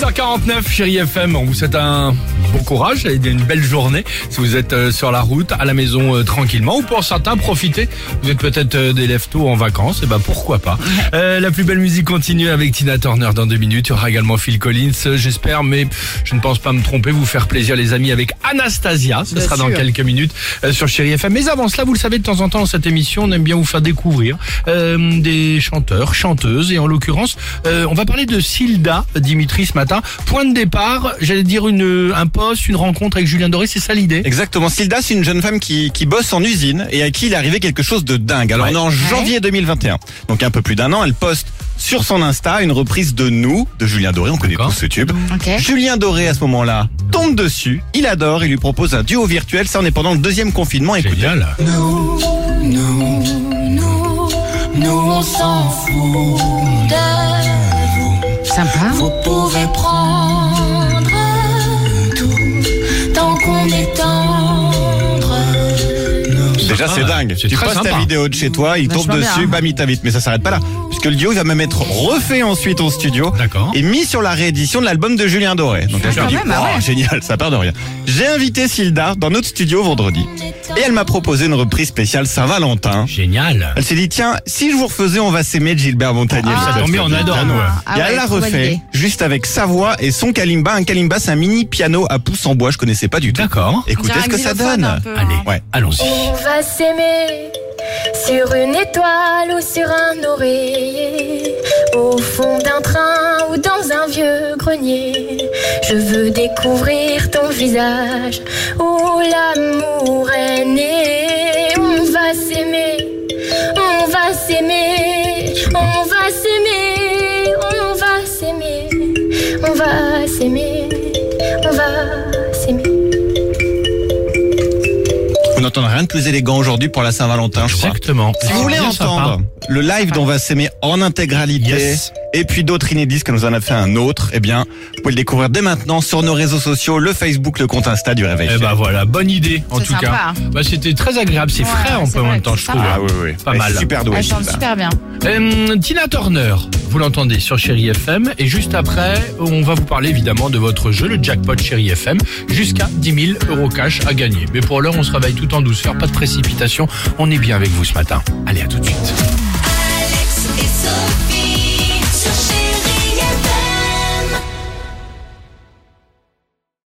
8h49, chérie FM, on vous souhaite un bon courage et une belle journée si vous êtes euh, sur la route, à la maison euh, tranquillement ou pour certains profitez. Vous êtes peut-être euh, des lève tôt en vacances, et ben pourquoi pas. Euh, la plus belle musique continue avec Tina Turner dans deux minutes. Il y aura également Phil Collins, j'espère, mais je ne pense pas me tromper, vous faire plaisir les amis avec Anastasia. Ce Bien sera dans quelques minutes euh, sur Chérie FM. Mais avant cela, vous le savez, de temps en temps dans cette émission, on aime bien vous faire découvrir euh, des chanteurs, chanteuses, et en l'occurrence, euh, on va parler de Silda Dimitri ce matin. Point de départ, j'allais dire une, un poste, une rencontre avec Julien Doré, c'est ça l'idée? Exactement. Silda, c'est une jeune femme qui, qui bosse en usine et à qui il est arrivé quelque chose de dingue. Alors Ouais. on est en janvier 2021, donc un peu plus d'un an, elle poste sur son Insta une reprise de Nous de Julien Doré, on connaît tous ce tube. Ok. Julien Doré à ce moment-là tombe dessus, il adore et lui propose un duo virtuel, ça on est pendant le deuxième confinement, écoutez. Génial. Nous, nous, nous, nous on s'en fout de vous. Sympa. Vous pouvez prendre tant qu'on est tendre. Déjà Ah, c'est dingue. c'est Tu postes ta sympa. vidéo de chez toi, il tombe Vachement dessus, bien. bam il t'invite. Mais ça s'arrête pas là. Puisque le duo il va même être refait ensuite en studio. D'accord. Et mis sur la réédition de l'album de Julien Doré. Donc là je me dis, oh, ouais. génial, ça part de rien. J'ai invité Silda dans notre studio vendredi. Et elle m'a proposé une reprise spéciale Saint-Valentin. Génial. Elle s'est dit, tiens, si je vous refaisais On va s'aimer de Gilbert Montagnier. Ah, ça mieux, faire on adore, bien. Ah et ouais, elle l'a refait, juste avec sa voix et son kalimba. Un kalimba, c'est un mini piano à pouce en bois, je connaissais pas du tout. D'accord. Écoutez ce que ça donne. hein. Allez, Ouais. allons-y. S'aimer sur une étoile ou sur un oreiller, au fond d'un train ou dans un vieux grenier. Je veux découvrir ton visage où l'amour est né. On va s'aimer, on va s'aimer, on va s'aimer, on va s'aimer, on va s'aimer, Vous n'entendez rien de plus élégant aujourd'hui pour la Saint-Valentin, je crois. Exactement. Si vous voulez entendre sympa. le live dont on va s'aimer en intégralité Yes. Et puis d'autres inédits que nous en a fait un autre, eh bien, vous pouvez le découvrir dès maintenant sur nos réseaux sociaux, le Facebook, le compte Insta du Réveil. Eh ben voilà, bonne idée en C'est tout sympa. cas. Bah, c'était très agréable, c'est Ouais, frais un c'est peu en même temps, je trouve. Ah oui, oui. Pas Elle mal. Super doué. Elle chante super bien. Euh, Tina Turner, vous l'entendez sur Chéri FM et juste après, on va vous parler évidemment de votre jeu, le jackpot Chéri FM, jusqu'à 10 000 euros cash à gagner. Mais pour l'heure, on se réveille tout en douceur, pas de précipitation. On est bien avec vous ce matin. Allez, à tout de suite. Alex et Sophie.